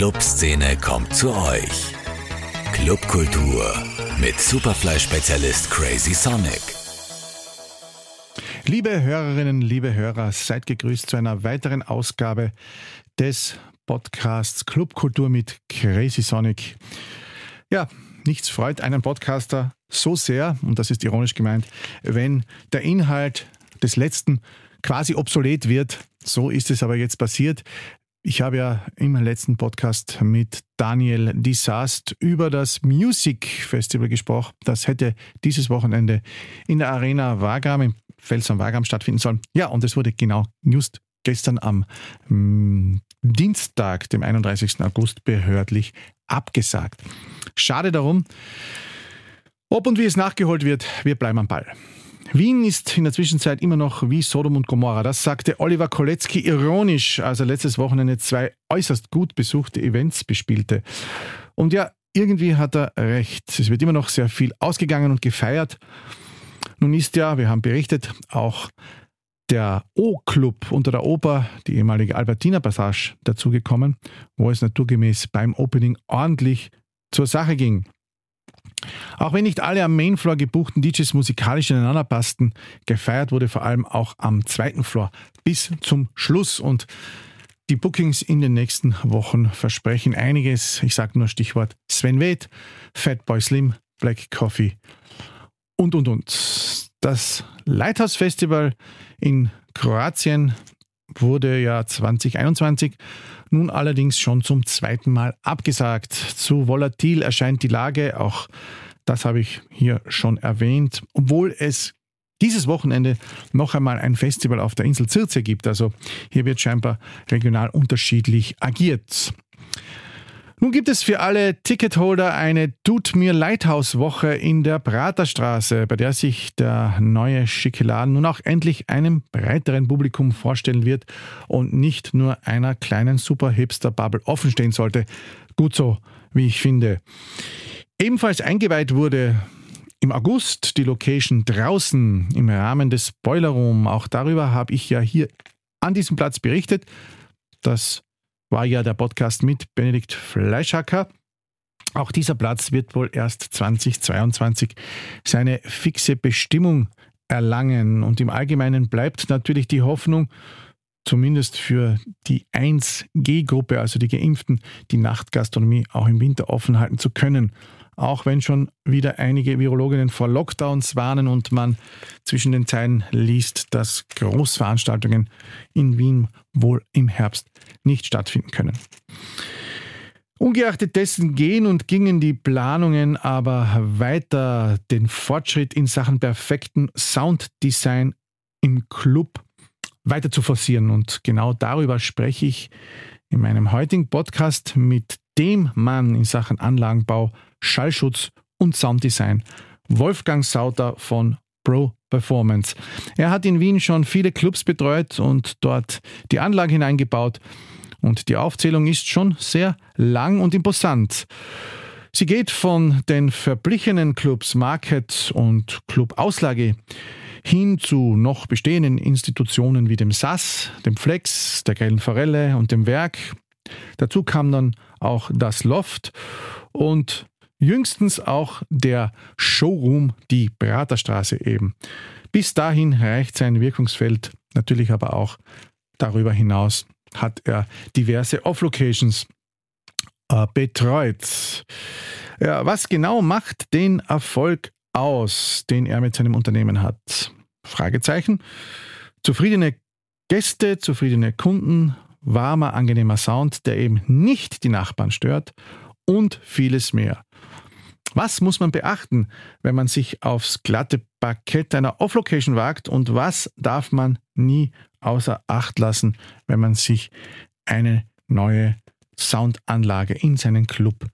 Clubszene kommt zu euch. Clubkultur mit Superfly-Spezialist Crazy Sonic. Liebe Hörerinnen, liebe Hörer, seid gegrüßt zu einer weiteren Ausgabe des Podcasts Clubkultur mit Crazy Sonic. Ja, nichts freut einen Podcaster so sehr, und das ist ironisch gemeint, wenn der Inhalt des letzten quasi obsolet wird. So ist es aber jetzt passiert. Ich habe ja im letzten Podcast mit Daniel Disast über das Music Festival gesprochen. Das hätte dieses Wochenende in der Arena Wagram, im Fels am Wagram stattfinden sollen. Ja, und es wurde genau just gestern am mm, Dienstag, dem 31. August, behördlich abgesagt. Schade darum. Ob und wie es nachgeholt wird, wir bleiben am Ball. Wien ist in der Zwischenzeit immer noch wie Sodom und Gomorra. Das sagte Oliver Kolecki ironisch, als er letztes Wochenende zwei äußerst gut besuchte Events bespielte. Und ja, irgendwie hat er recht. Es wird immer noch sehr viel ausgegangen und gefeiert. Nun ist ja, wir haben berichtet, auch der O-Club unter der Oper, die ehemalige Albertina Passage, dazugekommen, wo es naturgemäß beim Opening ordentlich zur Sache ging. Auch wenn nicht alle am Mainfloor gebuchten DJs musikalisch ineinander passten, gefeiert wurde vor allem auch am zweiten Floor bis zum Schluss und die Bookings in den nächsten Wochen versprechen einiges. Ich sage nur Stichwort Sven Weth, Fatboy Slim, Black Coffee und und und. Das Lighthouse Festival in Kroatien wurde ja 2021 nun allerdings schon zum zweiten Mal abgesagt. Zu volatil erscheint die Lage, auch das habe ich hier schon erwähnt, obwohl es dieses Wochenende noch einmal ein Festival auf der Insel Zirze gibt. Also hier wird scheinbar regional unterschiedlich agiert. Nun gibt es für alle Ticketholder eine Tut mir Lighthouse Woche in der Praterstraße, bei der sich der neue schicke Laden nun auch endlich einem breiteren Publikum vorstellen wird und nicht nur einer kleinen Super Hipster Bubble offenstehen sollte. Gut so, wie ich finde. Ebenfalls eingeweiht wurde im August die Location draußen im Rahmen des Boiler Room. Auch darüber habe ich ja hier an diesem Platz berichtet. Das war ja der Podcast mit Benedikt Fleischhacker. Auch dieser Platz wird wohl erst 2022 seine fixe Bestimmung erlangen. Und im Allgemeinen bleibt natürlich die Hoffnung, zumindest für die 1G-Gruppe, also die Geimpften, die Nachtgastronomie auch im Winter offen halten zu können auch wenn schon wieder einige Virologinnen vor Lockdowns warnen und man zwischen den Zeilen liest, dass Großveranstaltungen in Wien wohl im Herbst nicht stattfinden können. Ungeachtet dessen gehen und gingen die Planungen aber weiter, den Fortschritt in Sachen perfekten Sounddesign im Club weiter zu forcieren. Und genau darüber spreche ich in meinem heutigen Podcast mit dem Mann in Sachen Anlagenbau, Schallschutz und Sounddesign, Wolfgang Sauter von Pro Performance. Er hat in Wien schon viele Clubs betreut und dort die Anlage hineingebaut. Und die Aufzählung ist schon sehr lang und imposant. Sie geht von den verblichenen Clubs Market und Club Auslage hin zu noch bestehenden Institutionen wie dem SAS, dem Flex, der Grellen Forelle und dem Werk. Dazu kam dann auch das Loft und Jüngstens auch der Showroom, die Praterstraße eben. Bis dahin reicht sein Wirkungsfeld natürlich aber auch darüber hinaus hat er diverse Off-Locations äh, betreut. Ja, was genau macht den Erfolg aus, den er mit seinem Unternehmen hat? Fragezeichen. Zufriedene Gäste, zufriedene Kunden, warmer, angenehmer Sound, der eben nicht die Nachbarn stört und vieles mehr. Was muss man beachten, wenn man sich aufs glatte Parkett einer Off-Location wagt und was darf man nie außer Acht lassen, wenn man sich eine neue Soundanlage in seinen Club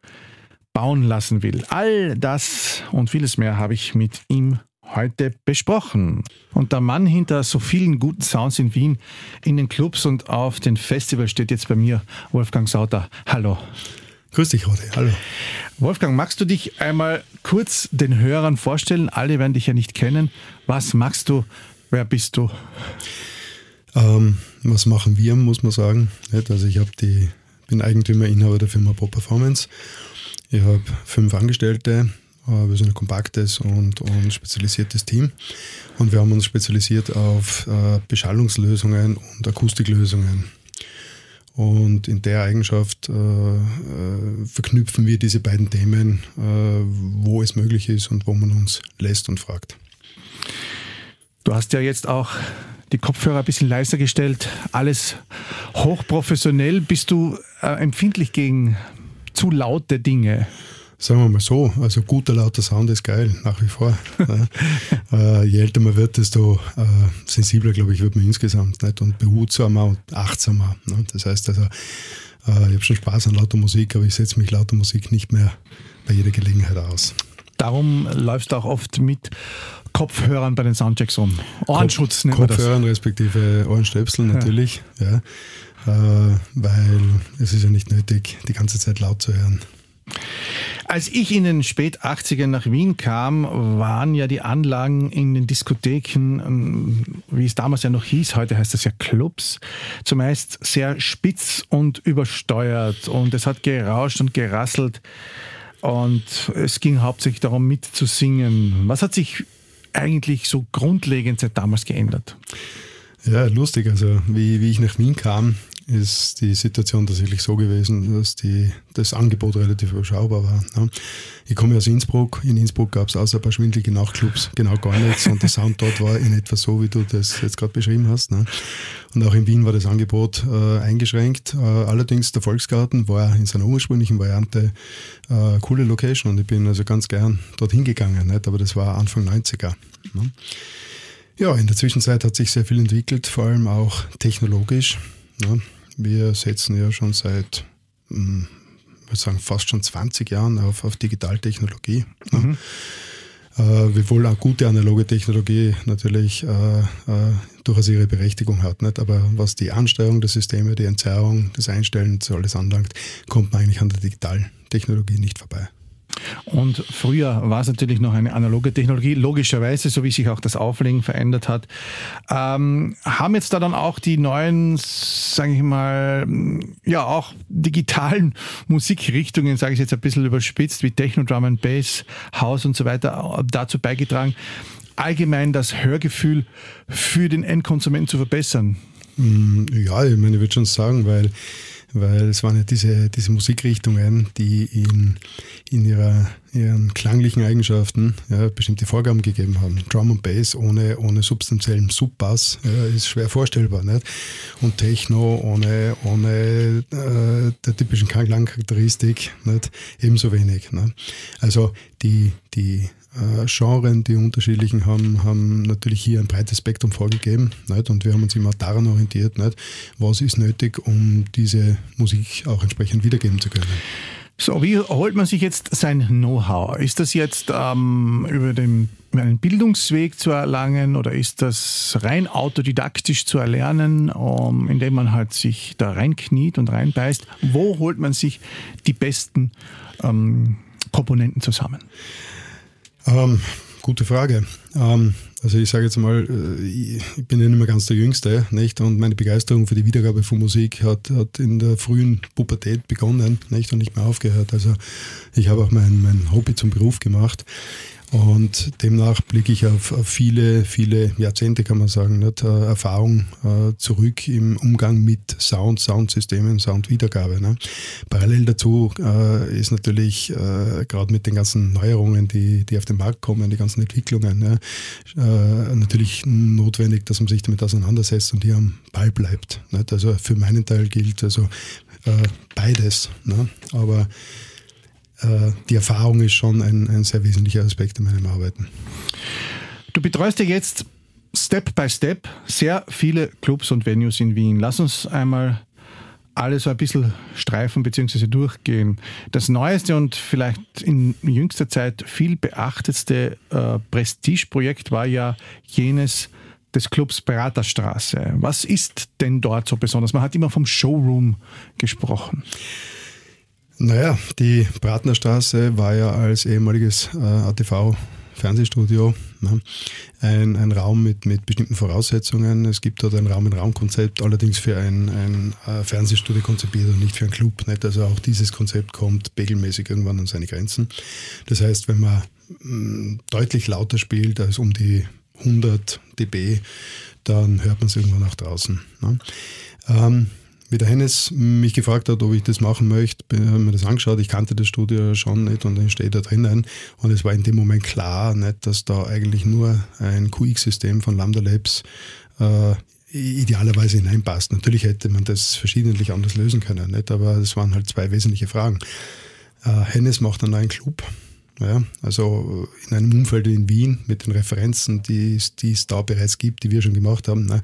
bauen lassen will? All das und vieles mehr habe ich mit ihm heute besprochen. Und der Mann hinter so vielen guten Sounds in Wien, in den Clubs und auf den Festivals steht jetzt bei mir, Wolfgang Sauter. Hallo. Grüß dich, Rode. Hallo. Wolfgang, magst du dich einmal kurz den Hörern vorstellen? Alle werden dich ja nicht kennen. Was machst du? Wer bist du? Ähm, was machen wir, muss man sagen. Also ich die bin Eigentümer, Inhaber der Firma Pro Performance. Ich habe fünf Angestellte, äh, wir sind ein kompaktes und, und spezialisiertes Team und wir haben uns spezialisiert auf äh, Beschallungslösungen und Akustiklösungen. Und in der Eigenschaft äh, äh, verknüpfen wir diese beiden Themen, äh, wo es möglich ist und wo man uns lässt und fragt. Du hast ja jetzt auch die Kopfhörer ein bisschen leiser gestellt, alles hochprofessionell. Bist du äh, empfindlich gegen zu laute Dinge? Sagen wir mal so, also guter lauter Sound ist geil, nach wie vor. äh, je älter man wird, desto äh, sensibler, glaube ich, wird man insgesamt nicht? und behutsamer und achtsamer. Ne? Das heißt also, äh, ich habe schon Spaß an lauter Musik, aber ich setze mich lauter Musik nicht mehr bei jeder Gelegenheit aus. Darum läufst du auch oft mit Kopfhörern bei den Soundchecks rum. Ohrenschutz Kopf, Kopfhörern respektive Ohrenstöpsel natürlich, ja. ja. Äh, weil es ist ja nicht nötig, die ganze Zeit laut zu hören. Als ich in den spät 80ern nach Wien kam, waren ja die Anlagen in den Diskotheken, ähm, wie es damals ja noch hieß, heute heißt das ja Clubs, zumeist sehr spitz und übersteuert und es hat gerauscht und gerasselt und es ging hauptsächlich darum mitzusingen. Was hat sich eigentlich so grundlegend seit damals geändert? Ja, lustig. Also wie, wie ich nach Wien kam, ist die Situation tatsächlich so gewesen, dass die, das Angebot relativ überschaubar war. Ne? Ich komme aus Innsbruck. In Innsbruck gab es außer ein paar schwindelige Nachtclubs genau gar nichts und der Sound dort war in etwa so, wie du das jetzt gerade beschrieben hast. Ne? Und auch in Wien war das Angebot äh, eingeschränkt. Äh, allerdings der Volksgarten war in seiner ursprünglichen Variante äh, coole Location und ich bin also ganz gern dorthin gegangen. Nicht? Aber das war Anfang 90er. Ne? Ja, in der Zwischenzeit hat sich sehr viel entwickelt, vor allem auch technologisch. Ne? Wir setzen ja schon seit, hm, ich würde sagen, fast schon 20 Jahren auf, auf Digitaltechnologie. Ne? Mhm. Äh, wiewohl auch gute analoge Technologie natürlich äh, äh, durchaus ihre Berechtigung hat. Nicht? Aber was die Ansteuerung der Systeme, die Entzerrung, das Einstellen, so alles anlangt, kommt man eigentlich an der Digitaltechnologie nicht vorbei. Und früher war es natürlich noch eine analoge Technologie, logischerweise, so wie sich auch das Auflegen verändert hat. Ähm, haben jetzt da dann auch die neuen, sage ich mal, ja auch digitalen Musikrichtungen, sage ich jetzt ein bisschen überspitzt, wie Techno, Drum and Bass, House und so weiter, dazu beigetragen, allgemein das Hörgefühl für den Endkonsumenten zu verbessern? Mm, ja, ich meine, ich würde schon sagen, weil weil es waren ja diese, diese Musikrichtungen, die in, in ihrer, ihren klanglichen Eigenschaften ja, bestimmte Vorgaben gegeben haben. Drum und Bass ohne, ohne substanziellen Subbass ja, ist schwer vorstellbar. Nicht? Und Techno ohne, ohne äh, der typischen Klangcharakteristik ebenso wenig. Nicht? Also die, die äh, Genren, die unterschiedlichen haben, haben natürlich hier ein breites Spektrum vorgegeben. Nicht? Und wir haben uns immer daran orientiert, nicht? was ist nötig, um diese Musik auch entsprechend wiedergeben zu können. So, wie holt man sich jetzt sein Know-how? Ist das jetzt ähm, über den, einen Bildungsweg zu erlangen oder ist das rein autodidaktisch zu erlernen, um, indem man halt sich da reinkniet und reinbeißt? Wo holt man sich die besten ähm, Komponenten zusammen? Ähm, gute Frage. Ähm, also ich sage jetzt mal, äh, ich bin ja nicht mehr ganz der Jüngste, nicht? Und meine Begeisterung für die Wiedergabe von Musik hat, hat in der frühen Pubertät begonnen, nicht? Und nicht mehr aufgehört. Also ich habe auch mein, mein Hobby zum Beruf gemacht. Und demnach blicke ich auf, auf viele, viele Jahrzehnte, kann man sagen, nicht, äh, Erfahrung äh, zurück im Umgang mit Sound, Soundsystemen, Soundwiedergabe. Ne. Parallel dazu äh, ist natürlich äh, gerade mit den ganzen Neuerungen, die, die auf den Markt kommen, die ganzen Entwicklungen, ne, äh, natürlich notwendig, dass man sich damit auseinandersetzt und hier am Ball bleibt. Nicht. Also für meinen Teil gilt also äh, beides. Ne. Aber die Erfahrung ist schon ein, ein sehr wesentlicher Aspekt in meinem Arbeiten. Du betreust ja jetzt Step by Step sehr viele Clubs und Venues in Wien. Lass uns einmal alle so ein bisschen streifen bzw. durchgehen. Das neueste und vielleicht in jüngster Zeit viel beachtetste äh, Prestigeprojekt war ja jenes des Clubs Beraterstraße. Was ist denn dort so besonders? Man hat immer vom Showroom gesprochen. Naja, die Bratnerstraße war ja als ehemaliges äh, ATV Fernsehstudio, ne? ein, ein Raum mit, mit bestimmten Voraussetzungen. Es gibt dort ein Raum-in-Raum-Konzept, allerdings für ein, ein äh, Fernsehstudio konzipiert und nicht für einen Club. Nicht? Also auch dieses Konzept kommt regelmäßig irgendwann an seine Grenzen. Das heißt, wenn man mh, mm, deutlich lauter spielt als um die 100 dB, dann hört man es irgendwann nach draußen. Ne? Ähm, wie der Hennes mich gefragt hat, ob ich das machen möchte, habe mir das angeschaut. Ich kannte das Studio schon nicht und dann steht da drinnen. Und es war in dem Moment klar, nicht, dass da eigentlich nur ein QX-System von Lambda Labs äh, idealerweise hineinpasst. Natürlich hätte man das verschiedentlich anders lösen können, nicht? aber es waren halt zwei wesentliche Fragen. Äh, Hennes macht einen neuen Club ja, also in einem Umfeld in Wien mit den Referenzen, die, die es da bereits gibt, die wir schon gemacht haben, ne,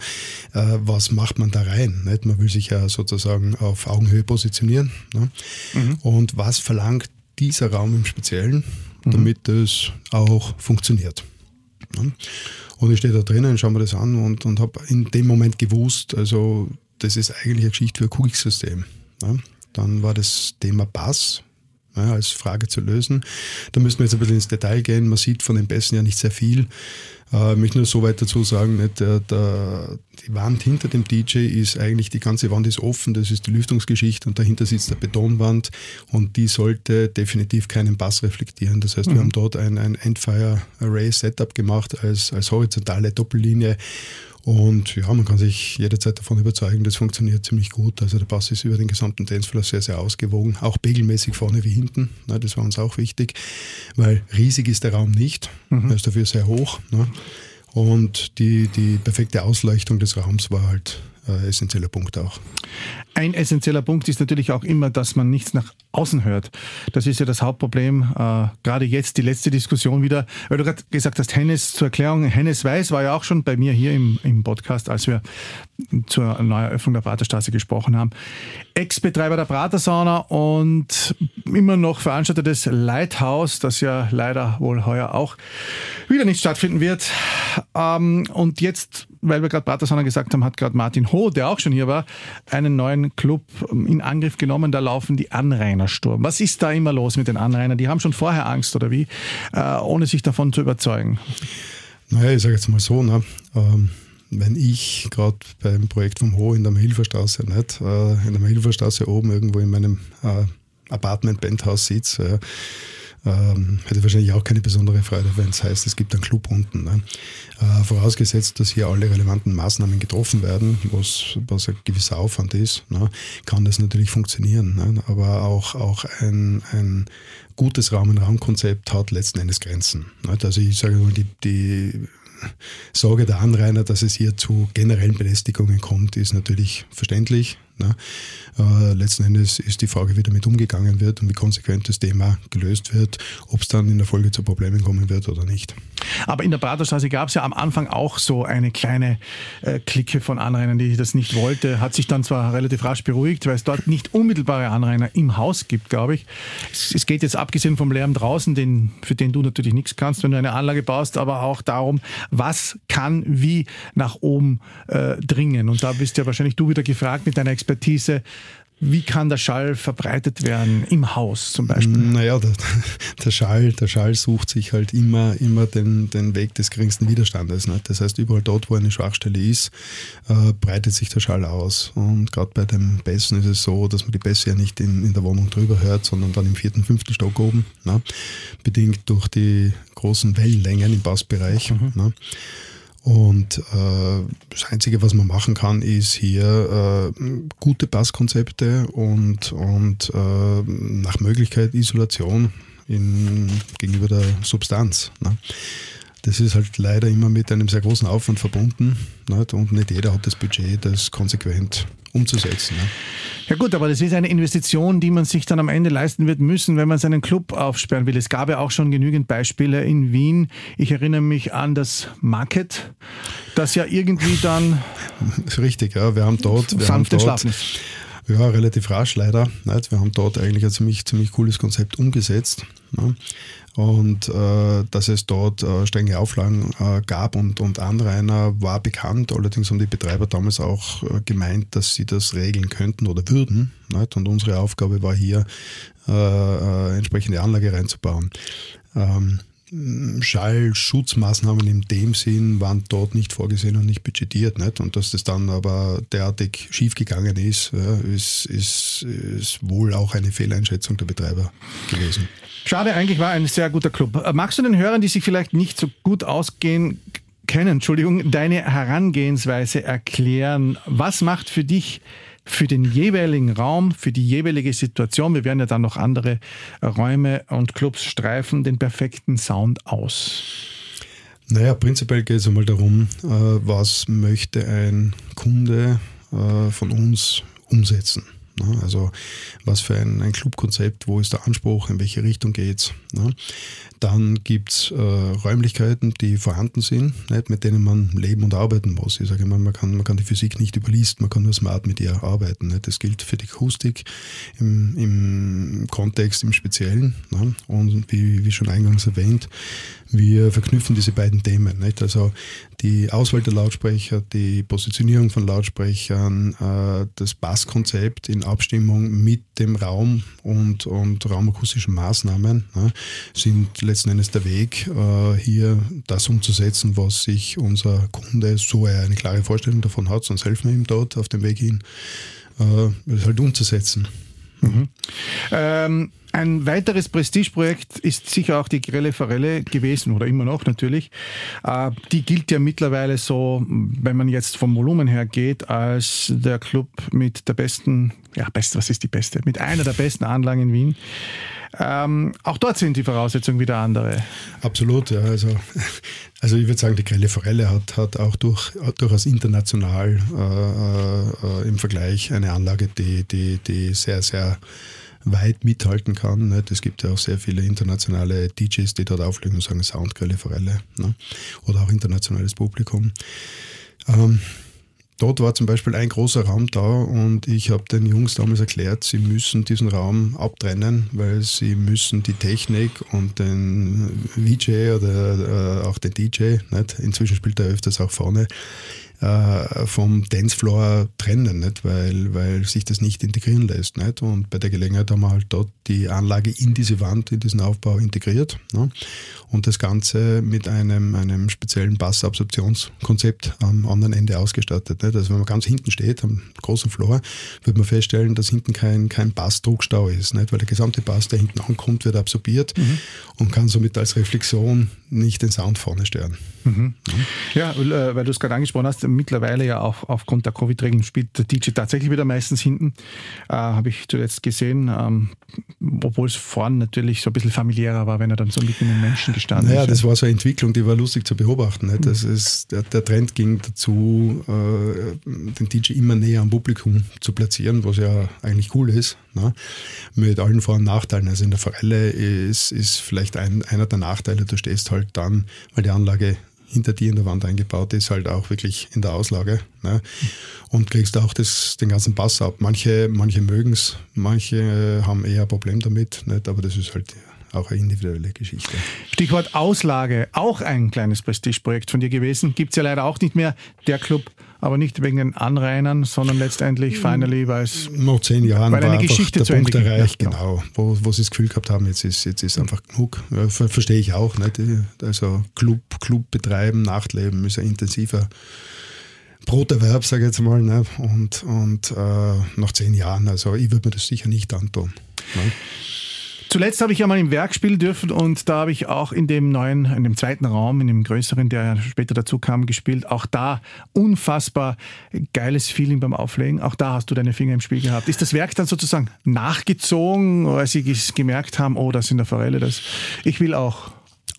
äh, was macht man da rein? Nicht? Man will sich ja sozusagen auf Augenhöhe positionieren. Ne? Mhm. Und was verlangt dieser Raum im Speziellen, mhm. damit mhm. es auch funktioniert? Ne? Und ich stehe da drinnen, schaue mir das an und, und habe in dem Moment gewusst, also das ist eigentlich eine Geschichte für ein QX-System. Ne? Dann war das Thema Bass ja, als Frage zu lösen. Da müssen wir jetzt ein bisschen ins Detail gehen. Man sieht von den Bässen ja nicht sehr viel. Äh, ich möchte nur so weit dazu sagen, nicht, der, der, die Wand hinter dem DJ ist eigentlich, die ganze Wand ist offen, das ist die Lüftungsgeschichte und dahinter sitzt eine Betonwand und die sollte definitiv keinen Bass reflektieren. Das heißt, mhm. wir haben dort ein, ein Endfire Array Setup gemacht als, als horizontale Doppellinie und ja, man kann sich jederzeit davon überzeugen, das funktioniert ziemlich gut. Also der Bass ist über den gesamten Dancefloor sehr, sehr ausgewogen, auch pegelmäßig vorne wie hinten. Ne, das war uns auch wichtig, weil riesig ist der Raum nicht, mhm. er ist dafür sehr hoch. Ne? Und die, die perfekte Ausleuchtung des Raums war halt äh, essentieller Punkt auch. Ein essentieller Punkt ist natürlich auch immer, dass man nichts nach außen hört. Das ist ja das Hauptproblem. Äh, gerade jetzt die letzte Diskussion wieder, weil du gerade gesagt hast, Hennes zur Erklärung, Hennes Weiß war ja auch schon bei mir hier im, im Podcast, als wir zur Neueröffnung der Praterstraße gesprochen haben. Ex-Betreiber der Pratersauna und immer noch Veranstalter des Lighthouse, das ja leider wohl heuer auch wieder nicht stattfinden wird. Ähm, und jetzt, weil wir gerade Pratersauna gesagt haben, hat gerade Martin Ho, der auch schon hier war, einen neuen Club in Angriff genommen. Da laufen die Anrainersturm. Was ist da immer los mit den Anrainern? Die haben schon vorher Angst oder wie, äh, ohne sich davon zu überzeugen? Naja, ich sage jetzt mal so, ne? Ähm wenn ich gerade beim Projekt vom Ho in der Mahilferstraße, nicht, äh, in der Mahilferstraße oben irgendwo in meinem äh, Apartment-Penthouse sitze, ähm, hätte wahrscheinlich auch keine besondere Freude, wenn es heißt, es gibt einen Club unten. Ne? Äh, vorausgesetzt, dass hier alle relevanten Maßnahmen getroffen werden, was, was ein gewisser Aufwand ist, ne? kann das natürlich funktionieren. Ne? Aber auch, auch ein, ein gutes Raum-in-Raum-Konzept hat letzten Endes Grenzen. Also ich sage mal, die, die Sorge der Anrainer, dass es hier zu generellen Belästigungen kommt, ist natürlich verständlich. Ne? Äh, letzten Endes ist die Frage, wie damit umgegangen wird und wie konsequent das Thema gelöst wird, ob es dann in der Folge zu Problemen kommen wird oder nicht. Aber in der Praterstraße gab es ja am Anfang auch so eine kleine äh, Clique von Anrainern, die das nicht wollte. Hat sich dann zwar relativ rasch beruhigt, weil es dort nicht unmittelbare Anrainer im Haus gibt, glaube ich. Es, es, geht jetzt abgesehen vom Lärm draußen, den, für den du natürlich nichts kannst, wenn du eine Anlage baust, aber auch darum, was kann wie nach oben äh, dringen. Und da bist ja wahrscheinlich du wieder gefragt mit deiner Expertise, wie kann der Schall verbreitet werden im Haus zum Beispiel? Naja, der, der, Schall, der Schall sucht sich halt immer, immer den, den Weg des geringsten Widerstandes. Nicht? Das heißt, überall dort, wo eine Schwachstelle ist, äh, breitet sich der Schall aus. Und gerade bei den Bässen ist es so, dass man die Bässe ja nicht in, in der Wohnung drüber hört, sondern dann im vierten, fünften Stock oben, ne? bedingt durch die großen Wellenlängen im Bassbereich. Mhm. Und äh, das Einzige, was man machen kann, ist hier äh, gute Passkonzepte und, und äh, nach Möglichkeit Isolation in, gegenüber der Substanz. Ne? Das ist halt leider immer mit einem sehr großen Aufwand verbunden nicht? und nicht jeder hat das Budget, das konsequent umzusetzen. Ne? Ja gut, aber das ist eine Investition, die man sich dann am Ende leisten wird müssen, wenn man seinen Club aufsperren will. Es gab ja auch schon genügend Beispiele in Wien. Ich erinnere mich an das Market, das ja irgendwie dann... Richtig, ja. Wir haben dort... Wir haben dort, ja, relativ rasch leider. Nicht? Wir haben dort eigentlich ein ziemlich, ziemlich cooles Konzept umgesetzt. Ne? Und äh, dass es dort äh, strenge Auflagen äh, gab und, und Anrainer war bekannt. Allerdings haben die Betreiber damals auch äh, gemeint, dass sie das regeln könnten oder würden. Nicht? Und unsere Aufgabe war hier, äh, äh, entsprechende Anlage reinzubauen. Ähm, Schallschutzmaßnahmen in dem Sinn waren dort nicht vorgesehen und nicht budgetiert. Nicht? Und dass das dann aber derartig schiefgegangen ist, ist, ist, ist wohl auch eine Fehleinschätzung der Betreiber gewesen. Schade, eigentlich war ein sehr guter Club. Äh, magst du den Hörern, die sich vielleicht nicht so gut ausgehen, kennen, Entschuldigung, deine Herangehensweise erklären? Was macht für dich für den jeweiligen Raum, für die jeweilige Situation, wir werden ja dann noch andere Räume und Clubs streifen, den perfekten Sound aus? Naja, prinzipiell geht es einmal darum, äh, was möchte ein Kunde äh, von uns umsetzen. Ne? Also was für ein, ein Clubkonzept, wo ist der Anspruch, in welche Richtung geht es. Ne? Dann gibt es äh, Räumlichkeiten, die vorhanden sind, nicht, mit denen man leben und arbeiten muss. Ich sage immer, man kann, man kann die Physik nicht überlisten, man kann nur smart mit ihr arbeiten. Nicht. Das gilt für die Akustik im, im Kontext, im Speziellen. Ne. Und wie, wie schon eingangs erwähnt, wir verknüpfen diese beiden Themen. Nicht? Also die Auswahl der Lautsprecher, die Positionierung von Lautsprechern, äh, das Basskonzept in Abstimmung mit dem Raum und, und raumakustischen Maßnahmen ne, sind letzten Endes der Weg, äh, hier das umzusetzen, was sich unser Kunde, so er eine klare Vorstellung davon hat, sonst helfen wir ihm dort auf dem Weg hin, äh, halt umzusetzen. Ähm, ein weiteres Prestigeprojekt ist sicher auch die Grelle Forelle gewesen oder immer noch natürlich. Äh, die gilt ja mittlerweile so, wenn man jetzt vom Volumen her geht, als der Club mit der besten, ja, best, was ist die beste? Mit einer der besten Anlagen in Wien. Ähm, auch dort sind die Voraussetzungen wieder andere. Absolut, ja. Also, also ich würde sagen, die Grelle Forelle hat, hat auch durch, durchaus international äh, äh, im Vergleich eine Anlage, die, die, die sehr, sehr weit mithalten kann. Ne? Es gibt ja auch sehr viele internationale DJs, die dort auflegen und sagen Soundgrelle Forelle ne? oder auch internationales Publikum. Ähm, dort war zum Beispiel ein großer Raum da und ich habe den Jungs damals erklärt, sie müssen diesen Raum abtrennen, weil sie müssen die Technik und den VJ oder äh, auch den DJ, nicht? inzwischen spielt er öfters auch vorne, äh, vom Dancefloor trennen, nicht? Weil, weil sich das nicht integrieren lässt. Nicht? Und bei der Gelegenheit haben wir halt dort die Anlage in diese Wand, in diesen Aufbau integriert. Ne? Und das Ganze mit einem, einem speziellen Bassabsorptionskonzept am anderen Ende ausgestattet. Nicht? Also wenn man ganz hinten steht, am großen Floor, wird man feststellen, dass hinten kein, kein Bassdruckstau ist. Nicht? Weil der gesamte Bass, der hinten ankommt, wird absorbiert mhm. und kann somit als Reflexion nicht den Sound vorne stören. Mhm. Ja, äh, weil du es gerade angesprochen hast, mittlerweile ja auch aufgrund der Covid-Regeln spielt der DJ tatsächlich wieder meistens hinten. Äh, Habe ich zuletzt gesehen, ähm, obwohl es vorne natürlich so ein bisschen familiärer war, wenn er dann so mit den Menschen gestanden naja, ist. Ja, das war so eine Entwicklung, die war lustig zu beobachten. Nicht? Das ist, der, der Trend ging dazu, äh, den DJ immer näher am Publikum zu platzieren, was ja eigentlich cool ist. Ne? Mit allen Vor- und Nachteilen. Also in der Forelle ist, ist vielleicht ein, einer der Nachteile, du stehst halt dann, weil die Anlage hinter dir in der Wand eingebaut ist, halt auch wirklich in der Auslage. Ne? Und kriegst auch das, den ganzen Pass ab. Manche, manche mögen es, manche haben eher ein Problem damit, nicht? aber das ist halt auch eine individuelle Geschichte. Stichwort Auslage, auch ein kleines Prestigeprojekt von dir gewesen. Gibt es ja leider auch nicht mehr. Der Club aber nicht wegen den Anrainern, sondern letztendlich finally, weil es nach zehn Jahren weil eine war Geschichte der zu Punkt Ende erreicht, genau, genau, wo, wo sie das Gefühl gehabt haben, jetzt ist jetzt ist einfach genug. Ja, verstehe ich auch, nicht? Also Club, Club betreiben, Nachtleben ist ein intensiver Broterwerb, sage ich jetzt mal, ne? und, und äh, nach zehn Jahren, also ich würde mir das sicher nicht antun. Ne? Zuletzt habe ich ja mal im Werk spielen dürfen und da habe ich auch in dem neuen, in dem zweiten Raum, in dem größeren, der später dazu kam, gespielt. Auch da unfassbar geiles Feeling beim Auflegen. Auch da hast du deine Finger im Spiel gehabt. Ist das Werk dann sozusagen nachgezogen, als sie gemerkt haben, oh, das sind der Forelle, das ich will auch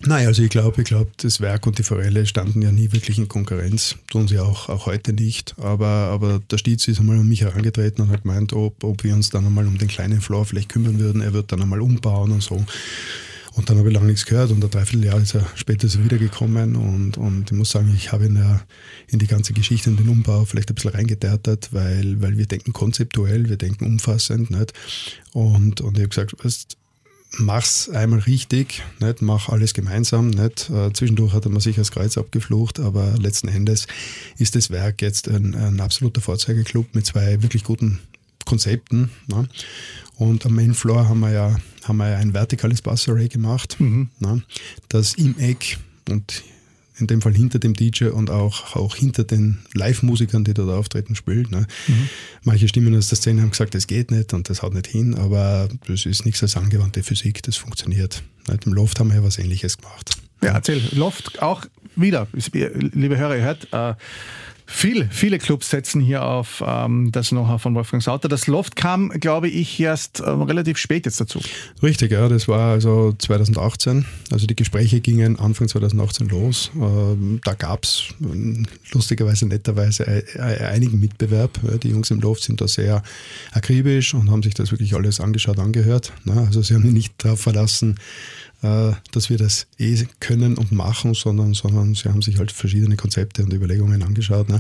Nein, also ich glaube, ich glaube, das Werk und die Forelle standen ja nie wirklich in Konkurrenz, tun sie auch, auch heute nicht. Aber, aber der Stiez ist einmal an mich herangetreten und hat gemeint, ob, ob wir uns dann einmal um den kleinen Floor vielleicht kümmern würden. Er wird dann einmal umbauen und so. Und dann habe ich lange nichts gehört und ein Dreivierteljahr ist er später so wiedergekommen und, und ich muss sagen, ich habe ihn ja in die ganze Geschichte und den Umbau vielleicht ein bisschen reingeteertet, weil, weil wir denken konzeptuell, wir denken umfassend. Nicht? Und, und ich habe gesagt, weißt, mach's einmal richtig, nicht? mach alles gemeinsam. Nicht? Äh, zwischendurch hat er mir sich das Kreuz abgeflucht, aber letzten Endes ist das Werk jetzt ein, ein absoluter Vorzeigeklub mit zwei wirklich guten Konzepten. Ne? Und am Main Floor haben wir ja, haben wir ja ein vertikales Bassarray gemacht, mhm. ne, das im Eck und in dem Fall hinter dem DJ und auch, auch hinter den Live-Musikern, die dort auftreten, spielt. Ne. Mhm. Manche Stimmen aus der Szene haben gesagt, das geht nicht und das haut nicht hin, aber das ist nichts als angewandte Physik, das funktioniert. Mit dem Loft haben wir ja was ähnliches gemacht. Ja, erzähl. Loft auch wieder, liebe Hörer, ihr hört, äh, viel, viele Clubs setzen hier auf ähm, das Know-how von Wolfgang Sauter. Das Loft kam, glaube ich, erst äh, relativ spät jetzt dazu. Richtig, ja, das war also 2018. Also die Gespräche gingen Anfang 2018 los. Ähm, da gab es äh, lustigerweise, netterweise einigen Mitbewerb. Die Jungs im Loft sind da sehr akribisch und haben sich das wirklich alles angeschaut, angehört. Also sie haben nicht darauf verlassen, dass wir das eh können und machen, sondern, sondern sie haben sich halt verschiedene Konzepte und Überlegungen angeschaut. Ne?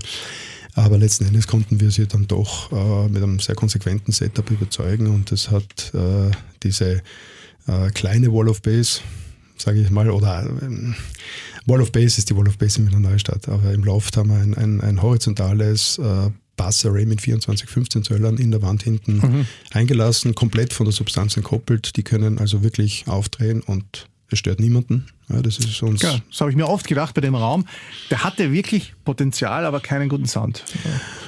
Aber letzten Endes konnten wir sie dann doch äh, mit einem sehr konsequenten Setup überzeugen und das hat äh, diese äh, kleine Wall of Base, sage ich mal, oder ähm, Wall of Base ist die Wall of Base in Wiener Neustadt, aber im Loft haben wir ein, ein, ein horizontales äh, Bass-Array mit 24, 15 Zöllern in der Wand hinten mhm. eingelassen, komplett von der Substanz entkoppelt. Die können also wirklich aufdrehen und es stört niemanden. Ja, das ist uns. Ja, das habe ich mir oft gedacht bei dem Raum. Der hatte wirklich Potenzial, aber keinen guten Sound.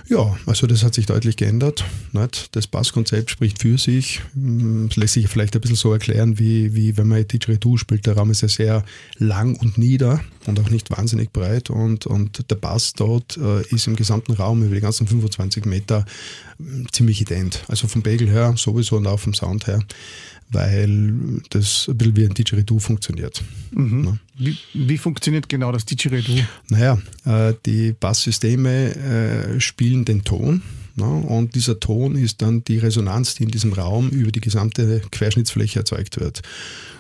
Ja, also das hat sich deutlich geändert. Nicht? Das Basskonzept spricht für sich. Hm, das lässt sich vielleicht ein bisschen so erklären, wie, wie wenn man Didgeridoo spielt. Der Raum ist ja sehr lang und nieder und auch nicht wahnsinnig breit. Und, und der Bass dort äh, ist im gesamten Raum über die ganzen 25 Meter hm, ziemlich ident. Also vom Pegel her sowieso und auch vom Sound her weil das ein bisschen wie ein Didgeridoo funktioniert. Mhm. Ja. Wie, wie, funktioniert genau das Didgeridoo? Naja, äh, die Basssysteme äh, spielen den Ton. Ja, und dieser Ton ist dann die Resonanz, die in diesem Raum über die gesamte Querschnittsfläche erzeugt wird.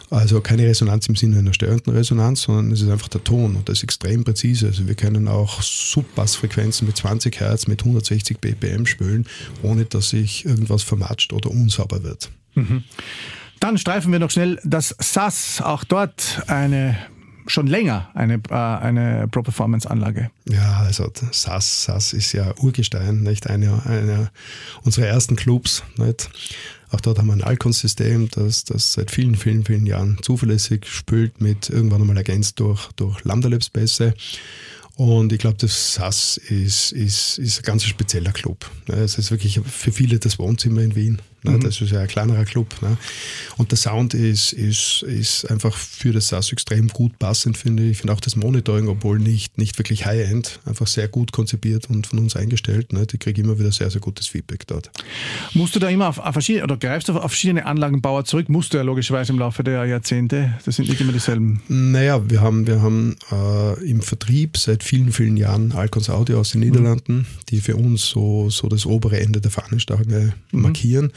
Also keine Resonanz im Sinne einer störenden Resonanz, sondern es ist einfach der Ton und das ist extrem präzise. Also wir können auch Subbassfrequenzen mit 20 Hertz, mit 160 BPM spielen, ohne dass sich irgendwas vermatscht oder unsauber wird. Mhm. Dann streifen wir noch schnell das SAS. Auch dort eine schon länger eine, äh, eine Pro-Performance-Anlage. Ja, also SAS, SAS ist ja Urgestein, nicht? Eine, eine unserer ersten Clubs. Nicht? Auch dort haben wir ein Alcon-System, das, das seit vielen, vielen, vielen Jahren zuverlässig spült, mit irgendwann einmal ergänzt durch, durch Lambda-Labs-Bässe. Und ich glaube, das SAS ist, ist, ist ein ganz spezieller Club. Es ist wirklich für viele das Wohnzimmer in Wien. Mhm. Das ist ja ein kleinerer Club. Und der Sound ist, ist, ist einfach für das SAS extrem gut passend, finde ich. Ich finde auch das Monitoring, obwohl nicht, nicht wirklich High-End, einfach sehr gut konzipiert und von uns eingestellt. Ich kriege immer wieder sehr, sehr gutes Feedback dort. Musst du da immer auf, auf verschiedene, oder greifst du auf verschiedene Anlagenbauer zurück? Musst du ja logischerweise im Laufe der Jahrzehnte. Das sind nicht immer dieselben. Naja, wir haben, wir haben äh, im Vertrieb seit vielen, vielen Jahren Alcons Audio aus den Niederlanden, mhm. die für uns so, so das obere Ende der Fahnenstange mhm. markieren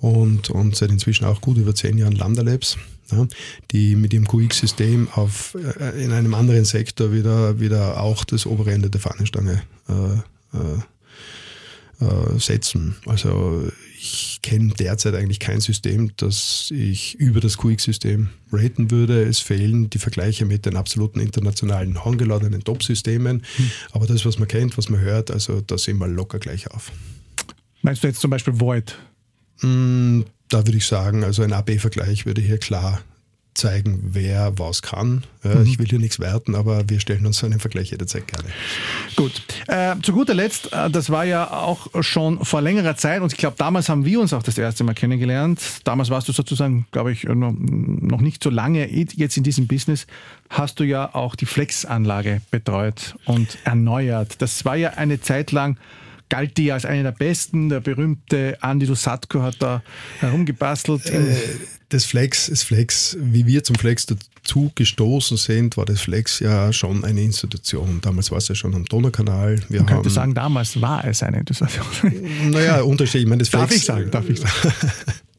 und, und seit inzwischen auch gut über zehn Jahren Lambda Labs, ja, die mit ihrem QX-System auf, äh, in einem anderen Sektor wieder, wieder auch das obere Ende der Fahnenstange äh, äh, äh setzen. Also ich kenne derzeit eigentlich kein System, das ich über das QX-System raten würde. Es fehlen die Vergleiche mit den absoluten internationalen horngeladenen Top-Systemen. Hm. Aber das, was man kennt, was man hört, also da sehen wir locker gleich auf. Meinst du jetzt zum Beispiel Void? Mm, da würde ich sagen, also ein AB-Vergleich würde hier klar zeigen, wer was kann. Mhm. Ich will hier nichts werten, aber wir stellen uns so einen Vergleich jederzeit gerne. Gut. Äh, zu guter Letzt, äh, das war ja auch schon vor längerer Zeit und ich glaube, damals haben wir uns auch das erste Mal kennengelernt. Damals warst du sozusagen, glaube ich, noch nicht so lange jetzt in diesem Business. Hast du ja auch die Flex-Anlage betreut und erneuert. Das war ja eine Zeit lang galt die als eine der besten. Der berühmte Andy Dusatko hat da herumgebastelt. Äh, das Flex, das Flex, wie wir zum Flex dazu gestoßen sind, war das Flex ja schon eine Institution. Damals war es ja schon am Donaukanal. Wir Man könnte sagen, damals war es eine Institution. Naja, Unterschied. Ich meine, das Flex, darf ich sagen, darf ich sagen.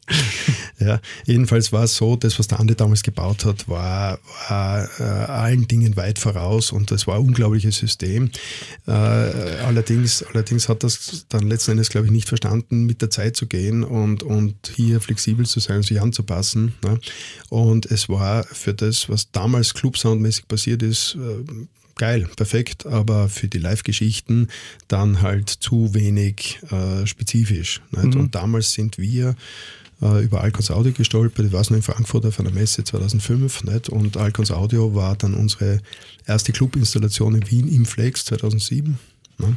Ja, jedenfalls war es so, das, was der Andi damals gebaut hat, war, war äh, allen Dingen weit voraus und das war ein unglaubliches System. Äh, allerdings, allerdings hat das dann letzten Endes, glaube ich, nicht verstanden, mit der Zeit zu gehen und, und hier flexibel zu sein und sich anzupassen. Ne? Und es war für das, was damals clubsoundmäßig passiert ist, äh, geil, perfekt, aber für die Live-Geschichten dann halt zu wenig äh, spezifisch. Mhm. Und damals sind wir äh, über Alcons Audio gestolpert. Ich war noch in Frankfurt auf einer Messe 2005 nicht? und Alcons Audio war dann unsere erste Clubinstallation in Wien im Flex 2007. Ne?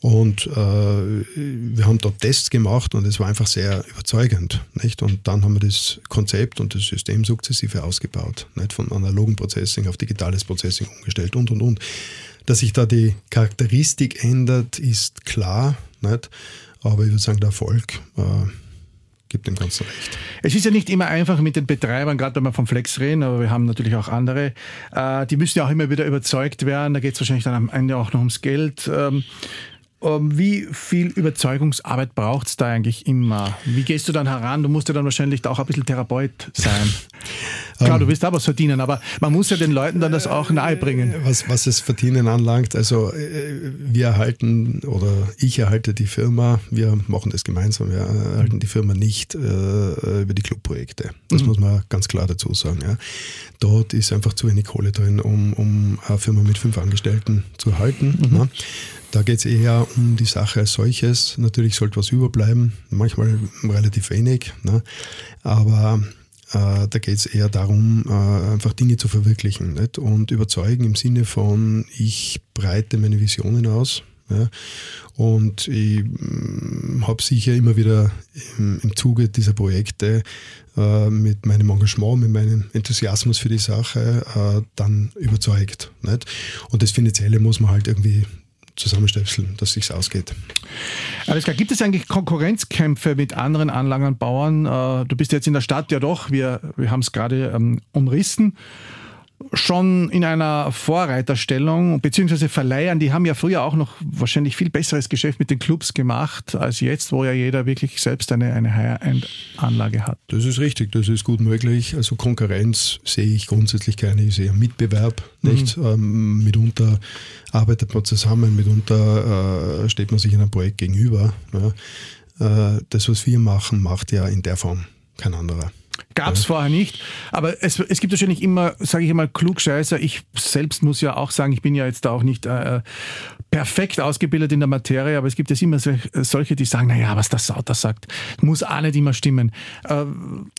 Und äh, wir haben dort Tests gemacht und es war einfach sehr überzeugend. Nicht? Und dann haben wir das Konzept und das System sukzessive ausgebaut. Nicht? Von analogen Processing auf digitales Processing umgestellt und und und. Dass sich da die Charakteristik ändert, ist klar. Nicht? Aber ich würde sagen, der Erfolg äh, gibt dem Ganzen recht. Es ist ja nicht immer einfach mit den Betreibern, gerade wenn wir vom Flex reden, aber wir haben natürlich auch andere. Äh, die müssen ja auch immer wieder überzeugt werden. Da geht es wahrscheinlich dann am Ende auch noch ums Geld. Ähm, wie viel Überzeugungsarbeit braucht es da eigentlich immer? Wie gehst du dann heran? Du musst ja dann wahrscheinlich auch ein bisschen Therapeut sein. Klar, du willst aber was verdienen, aber man muss ja den Leuten dann das auch nahebringen. Was, was das Verdienen anlangt, also äh, wir erhalten oder ich erhalte die Firma, wir machen das gemeinsam, wir erhalten die Firma nicht äh, über die Clubprojekte. Das mhm. muss man ganz klar dazu sagen. Ja. Dort ist einfach zu wenig Kohle drin, um, um eine Firma mit fünf Angestellten zu halten. Mhm. Da geht es eher um die Sache als solches. Natürlich sollte was überbleiben, manchmal relativ wenig, ne? aber äh, da geht es eher darum, äh, einfach Dinge zu verwirklichen nicht? und überzeugen im Sinne von, ich breite meine Visionen aus. Ja? Und ich mm, habe sicher immer wieder im, im Zuge dieser Projekte äh, mit meinem Engagement, mit meinem Enthusiasmus für die Sache äh, dann überzeugt. Nicht? Und das Finanzielle muss man halt irgendwie zusammenstöpseln, dass es sich ausgeht. Alles klar. Gibt es eigentlich Konkurrenzkämpfe mit anderen Anlagenbauern? Äh, du bist jetzt in der Stadt ja doch, wir, wir haben es gerade ähm, umrissen schon in einer Vorreiterstellung, beziehungsweise Verleihern, die haben ja früher auch noch wahrscheinlich viel besseres Geschäft mit den Clubs gemacht, als jetzt, wo ja jeder wirklich selbst eine, eine High-End-Anlage hat. Das ist richtig, das ist gut möglich. Also Konkurrenz sehe ich grundsätzlich keine, ich sehe Mitbewerb, mhm. nicht? Ähm, mitunter arbeitet man zusammen, mitunter äh, steht man sich in einem Projekt gegenüber. Ja. Äh, das, was wir machen, macht ja in der Form kein anderer. Gab es ja. vorher nicht. Aber es, es gibt wahrscheinlich immer, sage ich mal, Klugscheißer. Ich selbst muss ja auch sagen, ich bin ja jetzt da auch nicht äh, perfekt ausgebildet in der Materie, aber es gibt jetzt immer solche, die sagen, naja, was der Sauter sagt, muss auch nicht immer stimmen. Ähm,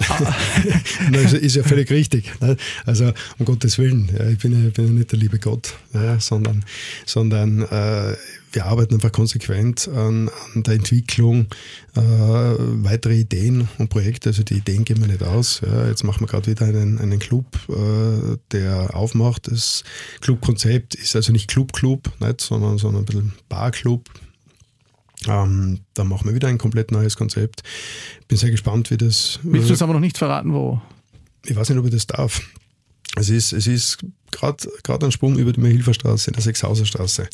das ist ja völlig richtig. Ne? Also um Gottes Willen, ich bin ja, bin ja nicht der liebe Gott, sondern, sondern äh, wir arbeiten einfach konsequent an, an der Entwicklung äh, weitere Ideen und Projekte. Also die Ideen gehen wir nicht aus. Ja. Jetzt machen wir gerade wieder einen, einen Club, äh, der aufmacht. Das Clubkonzept ist also nicht Club-Club, sondern, sondern ein bisschen Bar-Club. Ähm, da machen wir wieder ein komplett neues Konzept. Bin sehr gespannt, wie das. Willst du es aber noch nicht verraten, wo? Ich weiß nicht, ob ich das darf. Es ist, es ist gerade ein Sprung über die Mehilferstraße in der Sechshauserstraße.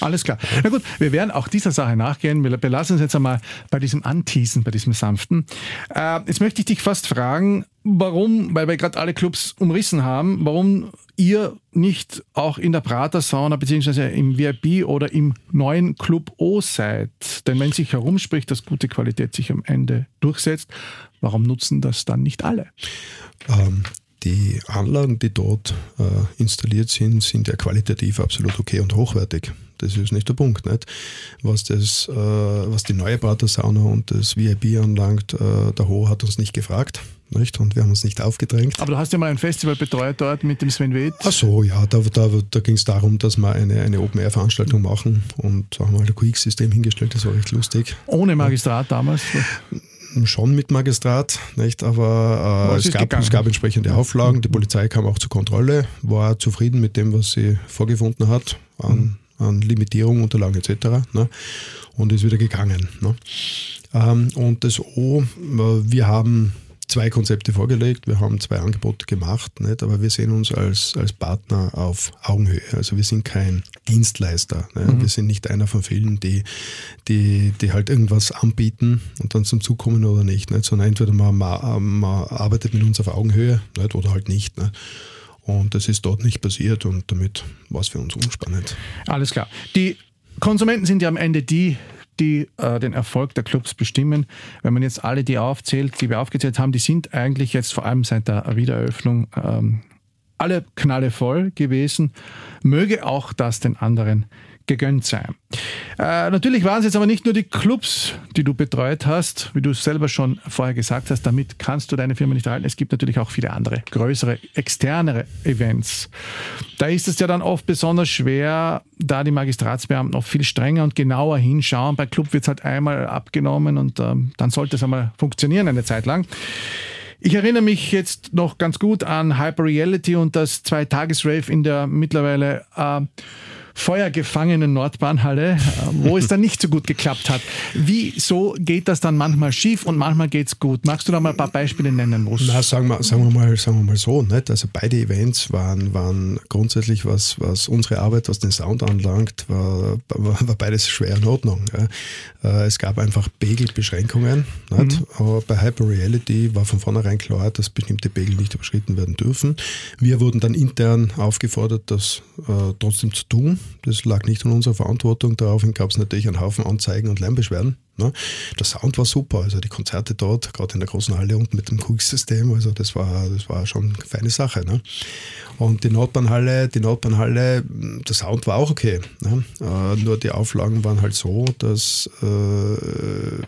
Alles klar. Na gut, wir werden auch dieser Sache nachgehen. Wir belassen uns jetzt einmal bei diesem Anteasen, bei diesem Sanften. Äh, jetzt möchte ich dich fast fragen, warum, weil wir gerade alle Clubs umrissen haben, warum ihr nicht auch in der Prater-Sauna beziehungsweise im VIP oder im neuen Club O seid. Denn wenn sich herumspricht, dass gute Qualität sich am Ende durchsetzt, warum nutzen das dann nicht alle? Ähm, die Anlagen, die dort äh, installiert sind, sind ja qualitativ absolut okay und hochwertig. Das ist nicht der Punkt. Nicht? Was, das, äh, was die neue Prater-Sauna und das VIP anlangt, äh, der Ho hat uns nicht gefragt. Nicht? Und wir haben uns nicht aufgedrängt. Aber du hast ja mal ein Festival betreut dort mit dem Sven Weth. Ach so, ja, da, da, da ging es darum, dass wir eine, eine Open-Air-Veranstaltung machen und da haben wir halt ein QX-System hingestellt, das war recht lustig. Ohne Magistrat damals? schon mit Magistrat, nicht? aber äh, es, gab, es gab entsprechende Auflagen. Die Polizei kam auch zur Kontrolle, war zufrieden mit dem, was sie vorgefunden hat an, mhm. an Limitierung, Unterlagen etc. Ne? Und ist wieder gegangen. Ne? Ähm, und das O, äh, wir haben zwei Konzepte vorgelegt, wir haben zwei Angebote gemacht, nicht? aber wir sehen uns als, als Partner auf Augenhöhe. Also wir sind kein Dienstleister. Ne? Mhm. Wir sind nicht einer von vielen, die, die, die halt irgendwas anbieten und dann zum Zug kommen oder nicht. nicht? Sondern entweder man, man, man arbeitet mit uns auf Augenhöhe nicht? oder halt nicht. nicht? Und das ist dort nicht passiert und damit war es für uns unspannend. Alles klar. Die Konsumenten sind ja am Ende die, die äh, den Erfolg der Clubs bestimmen. Wenn man jetzt alle die aufzählt, die wir aufgezählt haben, die sind eigentlich jetzt vor allem seit der Wiedereröffnung ähm, alle knallevoll gewesen. Möge auch das den anderen gegönnt sein. Äh, natürlich waren es jetzt aber nicht nur die Clubs, die du betreut hast, wie du selber schon vorher gesagt hast. Damit kannst du deine Firma nicht halten. Es gibt natürlich auch viele andere, größere, externere Events. Da ist es ja dann oft besonders schwer, da die Magistratsbeamten noch viel strenger und genauer hinschauen. Bei Club wird es halt einmal abgenommen und ähm, dann sollte es einmal funktionieren eine Zeit lang. Ich erinnere mich jetzt noch ganz gut an Hyper Reality und das Zwei-Tages-Rave in der mittlerweile äh, feuergefangenen Nordbahnhalle, wo es dann nicht so gut geklappt hat. Wieso geht das dann manchmal schief und manchmal geht es gut? Magst du da mal ein paar Beispiele nennen? Wo's? Na, sagen wir, sagen wir mal, sagen wir mal so, nicht? Also beide Events waren, waren grundsätzlich, was, was unsere Arbeit, was den Sound anlangt, war, war, war beides schwer in Ordnung. Ja. Äh, es gab einfach Pegelbeschränkungen. Mhm. Aber bei Hyper Reality war von vornherein klar, dass bestimmte Pegel nicht überschritten werden dürfen. Wir wurden dann intern aufgefordert, das äh, trotzdem zu tun. Das lag nicht in unserer Verantwortung. Daraufhin gab es natürlich einen Haufen Anzeigen und Lärmbeschwerden. Ne? Der Sound war super, also die Konzerte dort, gerade in der großen Halle unten mit dem QX-System, also das war, das war schon eine feine Sache. Ne? Und die Nordbahnhalle, die Nordbahnhalle, der Sound war auch okay. Ne? Äh, nur die Auflagen waren halt so, dass äh,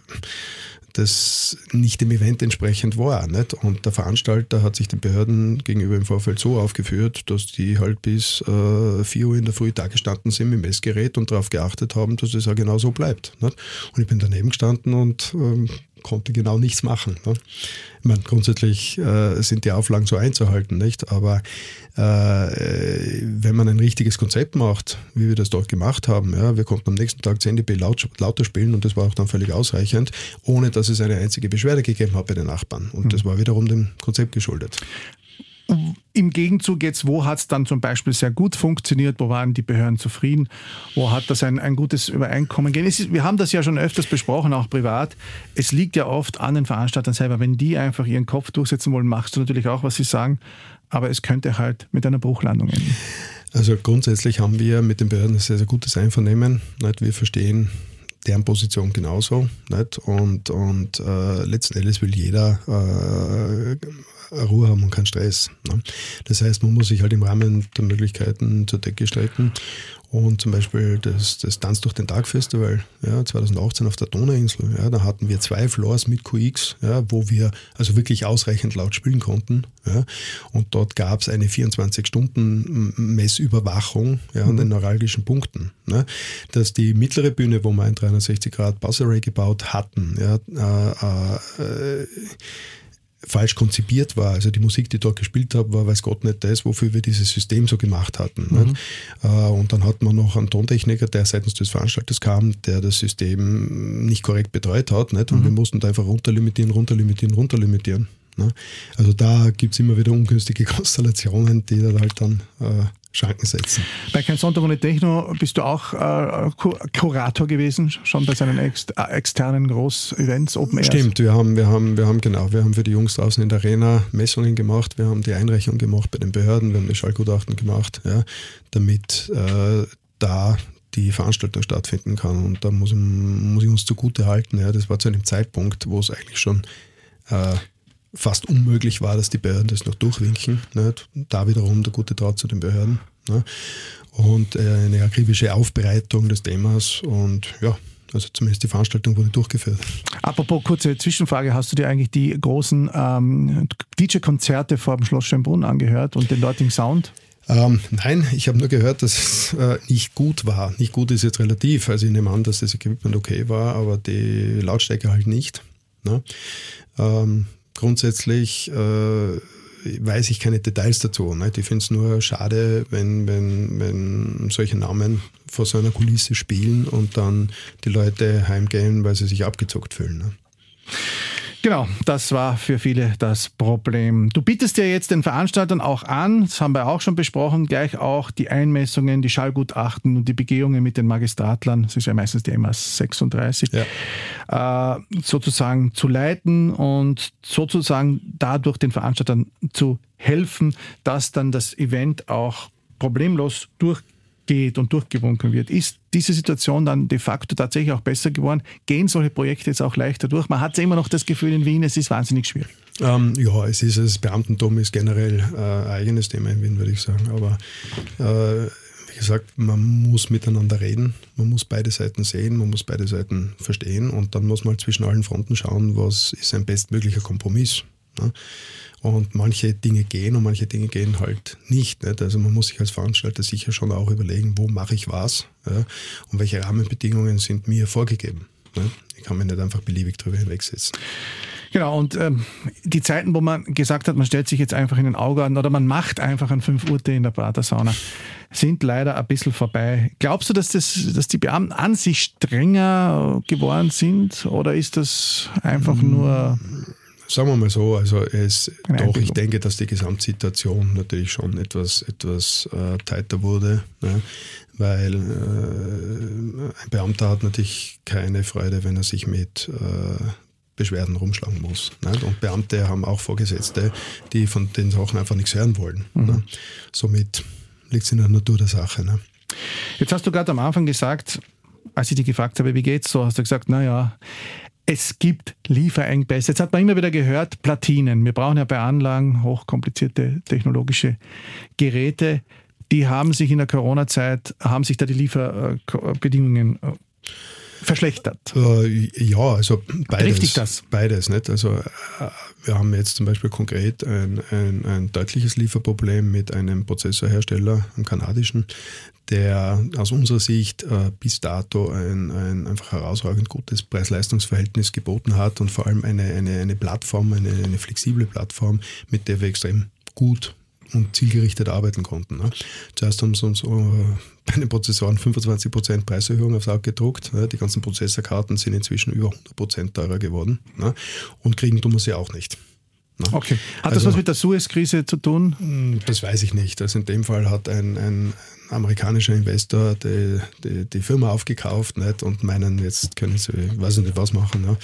das nicht dem Event entsprechend war. Nicht? Und der Veranstalter hat sich den Behörden gegenüber im Vorfeld so aufgeführt, dass die halt bis äh, 4 Uhr in der Früh da gestanden sind mit dem Messgerät und darauf geachtet haben, dass es ja genau so bleibt. Nicht? Und ich bin daneben gestanden und ähm, konnte genau nichts machen. Ne? Ich meine, grundsätzlich äh, sind die Auflagen so einzuhalten, nicht? Aber äh, wenn man ein richtiges Konzept macht, wie wir das dort gemacht haben, ja, wir konnten am nächsten Tag 10 dB laut, lauter spielen und das war auch dann völlig ausreichend, ohne dass es eine einzige Beschwerde gegeben hat bei den Nachbarn. Und mhm. das war wiederum dem Konzept geschuldet. Im Gegenzug jetzt, wo hat es dann zum Beispiel sehr gut funktioniert, wo waren die Behörden zufrieden, wo hat das ein, ein gutes Übereinkommen gegeben? Wir haben das ja schon öfters besprochen, auch privat. Es liegt ja oft an den Veranstaltern selber. Wenn die einfach ihren Kopf durchsetzen wollen, machst du natürlich auch, was sie sagen, aber es könnte halt mit einer Bruchlandung enden. Also grundsätzlich haben wir mit den Behörden ein sehr, sehr gutes Einvernehmen. Wir verstehen deren Position genauso. Und, und äh, letzten Endes will jeder äh, Ruhe haben und keinen Stress. Ne? Das heißt, man muss sich halt im Rahmen der Möglichkeiten zur Decke strecken. Und zum Beispiel das, das Tanz durch den Tag Festival, ja, 2018 auf der Donauinsel, ja, da hatten wir zwei Floors mit QX, ja, wo wir also wirklich ausreichend laut spielen konnten. Ja, und dort gab es eine 24-Stunden-Messüberwachung ja, an den neuralgischen Punkten. Ne, dass die mittlere Bühne, wo wir ein 360 Grad Bass-Array gebaut hatten, ja, äh, äh, falsch konzipiert war. Also die Musik, die dort gespielt habe, war weiß Gott nicht das, wofür wir dieses System so gemacht hatten. Mhm. Äh, und dann hat man noch einen Tontechniker, der seitens des Veranstalters kam, der das System nicht korrekt betreut hat. Nicht? Und mhm. wir mussten da einfach runterlimitieren, runterlimitieren, runterlimitieren. Ne? Also da gibt es immer wieder ungünstige Konstellationen, die dann halt dann äh, Schranken setzen. Bei Kein Sonntag ohne Techno bist du auch äh, Kurator gewesen, schon bei seinen ex äh, externen Groß-Events, Open Airs. Stimmt, wir haben, wir, haben, wir haben genau, wir haben für die Jungs draußen in der Arena Messungen gemacht, wir haben die Einreichung gemacht bei den Behörden, wir haben die Schallgutachten gemacht, ja, damit äh, da die Veranstaltung stattfinden kann. Und da muss, muss ich uns zugute halten, ja, das war zu einem Zeitpunkt, wo es eigentlich schon äh, fast unmöglich war, dass die Behörden das noch durchwinken. Nicht? Da wiederum der gute Draht zu den Behörden. Ne? Und äh, eine akribische Aufbereitung des Themas und ja, also zumindest die Veranstaltung wurde durchgeführt. Apropos kurze Zwischenfrage, hast du dir eigentlich die großen ähm, DJ-Konzerte vor dem Schloss Schönbrunn angehört und den dortigen Sound? Ähm, nein, ich habe nur gehört, dass es äh, nicht gut war. Nicht gut ist jetzt relativ. Also ich nehme an, dass das Equipment okay war, aber die Lautstärke halt nicht. Ne? Ähm, grundsätzlich äh, weiß ich keine Details dazu. Nicht? Ich finde es nur schade, wenn, wenn, wenn solche Namen vor so einer Kulisse spielen und dann die Leute heimgehen, weil sie sich abgezockt fühlen. Ne? Genau, das war für viele das Problem. Du bietest dir jetzt den Veranstaltern auch an, das haben wir auch schon besprochen, gleich auch die Einmessungen, die Schallgutachten und die Begehungen mit den Magistratlern, das ist ja meistens die MA 36, ja. äh, sozusagen zu leiten und sozusagen dadurch den Veranstaltern zu helfen, dass dann das Event auch problemlos durchgeht geht und durchgewunken wird. Ist diese Situation dann de facto tatsächlich auch besser geworden? Gehen solche Projekte jetzt auch leichter durch? Man hat immer noch das Gefühl in Wien, es ist wahnsinnig schwierig. Ähm, ja, es ist das Beamtentum ist generell äh, ein eigenes Thema in Wien, würde ich sagen. Aber äh, wie gesagt, man muss miteinander reden, man muss beide Seiten sehen, man muss beide Seiten verstehen und dann muss man zwischen allen Fronten schauen, was ist ein bestmöglicher Kompromiss. Ne? Und manche Dinge gehen und manche Dinge gehen halt nicht. nicht? Also man muss sich als Veranstalter sicher schon auch überlegen, wo mache ich was ja? und welche Rahmenbedingungen sind mir vorgegeben. Ne? Ich kann mich nicht einfach beliebig drüber hinwegsetzen. Genau, und ähm, die Zeiten, wo man gesagt hat, man stellt sich jetzt einfach in den Auge an oder man macht einfach einen 5 Uhr in der Pratersauna, sind leider ein bisschen vorbei. Glaubst du, dass, das, dass die Beamten an sich strenger geworden sind oder ist das einfach nur Sagen wir mal so, also es doch, ich denke, dass die Gesamtsituation natürlich schon etwas, etwas äh, tighter wurde, ne? weil äh, ein Beamter hat natürlich keine Freude, wenn er sich mit äh, Beschwerden rumschlagen muss. Ne? Und Beamte haben auch Vorgesetzte, die von den Sachen einfach nichts hören wollen. Mhm. Ne? Somit liegt es in der Natur der Sache. Ne? Jetzt hast du gerade am Anfang gesagt, als ich dich gefragt habe, wie geht's so, hast du gesagt, naja, es gibt Lieferengpässe. Jetzt hat man immer wieder gehört, Platinen. Wir brauchen ja bei Anlagen hochkomplizierte technologische Geräte. Die haben sich in der Corona-Zeit, haben sich da die Lieferbedingungen äh, verschlechtert. Äh, ja, also beides. Trifft das? Beides, nicht? Also äh, wir haben jetzt zum Beispiel konkret ein, ein, ein deutliches Lieferproblem mit einem Prozessorhersteller, einem kanadischen, der aus unserer Sicht äh, bis dato ein, ein einfach herausragend gutes Preis-Leistungs-Verhältnis geboten hat und vor allem eine, eine, eine Plattform, eine, eine flexible Plattform, mit der wir extrem gut und zielgerichtet arbeiten konnten. Ne? Zuerst haben sie uns äh, bei den Prozessoren 25% Preiserhöhung aufs Auge gedruckt. Ne? Die ganzen Prozessorkarten sind inzwischen über 100% teurer geworden. Ne? Und kriegen tun wir sie auch nicht. Ne? Okay. Hat das also, was mit der Suez-Krise zu tun? Hm, das weiß ich nicht. Also in dem Fall hat ein, ein amerikanischer Investor die, die, die, Firma aufgekauft nicht? und meinen, jetzt können sie, weiß ich nicht, was machen. Ja.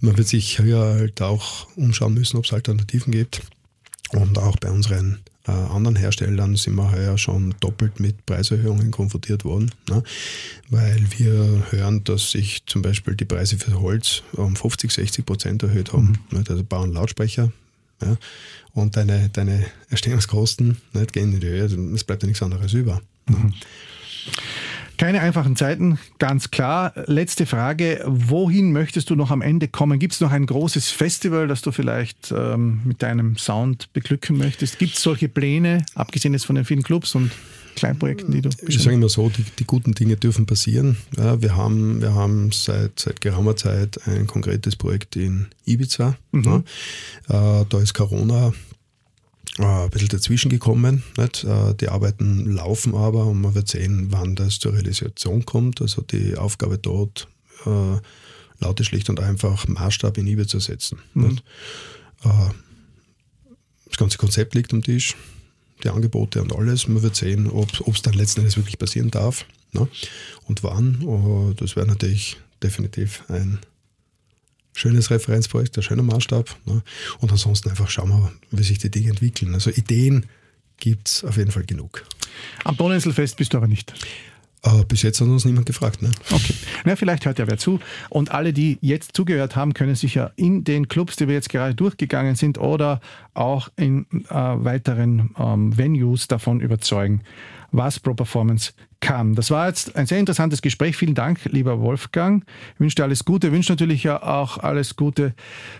Man wird sich hier halt auch umschauen müssen, ob es Alternativen gibt. Und auch bei unseren äh, anderen Herstellern sind wir heuer schon doppelt mit Preiserhöhungen konfrontiert worden, ne? weil wir hören, dass sich zum Beispiel die Preise für Holz um 50, 60 Prozent erhöht haben. Mhm. Also bauen Lautsprecher ja? und deine, deine Erstellungskosten nicht, gehen in die Höhe, es bleibt ja nichts anderes über. Keine einfachen Zeiten, ganz klar. Letzte Frage, wohin möchtest du noch am Ende kommen? Gibt es noch ein großes Festival, das du vielleicht ähm, mit deinem Sound beglücken möchtest? Gibt es solche Pläne, abgesehen jetzt von den vielen Clubs und Kleinprojekten, die du Ich sage immer so, die, die, guten Dinge dürfen passieren. Ja, wir haben, wir haben seit, seit geraumer Zeit ein konkretes Projekt in Ibiza. Mhm. Ja. Äh, da ist Corona äh, ein bisschen dazwischen gekommen. Nicht? Äh, die Arbeiten laufen aber und man wird sehen, wann das zur Realisation kommt. Also die Aufgabe dort äh, lautet schlicht und einfach, Maßstab in Ibe zu setzen. Mhm. Äh, das ganze Konzept liegt am Tisch, die Angebote und alles. Man wird sehen, ob es dann letzten Endes wirklich passieren darf ne? und wann. Das wäre natürlich definitiv ein schönes Referenzprojekt, ein schöner Maßstab. Ne? Und ansonsten einfach schauen wir, wie sich die Dinge entwickeln. Also Ideen gibt es auf jeden Fall genug. Am Donauinselfest bist du aber nicht. Uh, bis jetzt hat uns niemand gefragt. Ne? Okay. Na, vielleicht hört ja wer zu. Und alle, die jetzt zugehört haben, können sich ja in den Clubs, die wir jetzt gerade durchgegangen sind, oder auch in äh, weiteren ähm, Venues davon überzeugen, was Pro Performance kam. Das war jetzt ein sehr interessantes Gespräch. Vielen Dank, lieber Wolfgang. Ich wünsche dir alles Gute. Ich wünsche natürlich ja auch alles Gute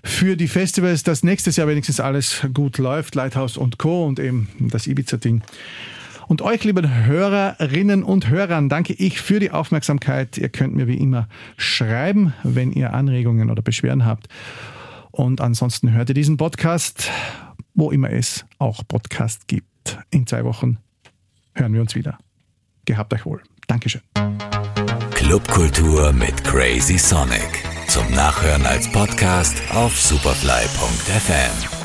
für die Festivals, dass nächstes Jahr wenigstens alles gut läuft. Lighthouse und Co. und eben das Ibiza-Ding. Und euch, liebe Hörerinnen und Hörern, danke ich für die Aufmerksamkeit. Ihr könnt mir wie immer schreiben, wenn ihr Anregungen oder Beschwerden habt. Und ansonsten hört ihr diesen Podcast, wo immer es auch Podcast gibt. In zwei Wochen hören wir uns wieder. Gehabt euch wohl. Dankeschön. Clubkultur mit Crazy Sonic. Zum Nachhören als Podcast auf superfly.fm.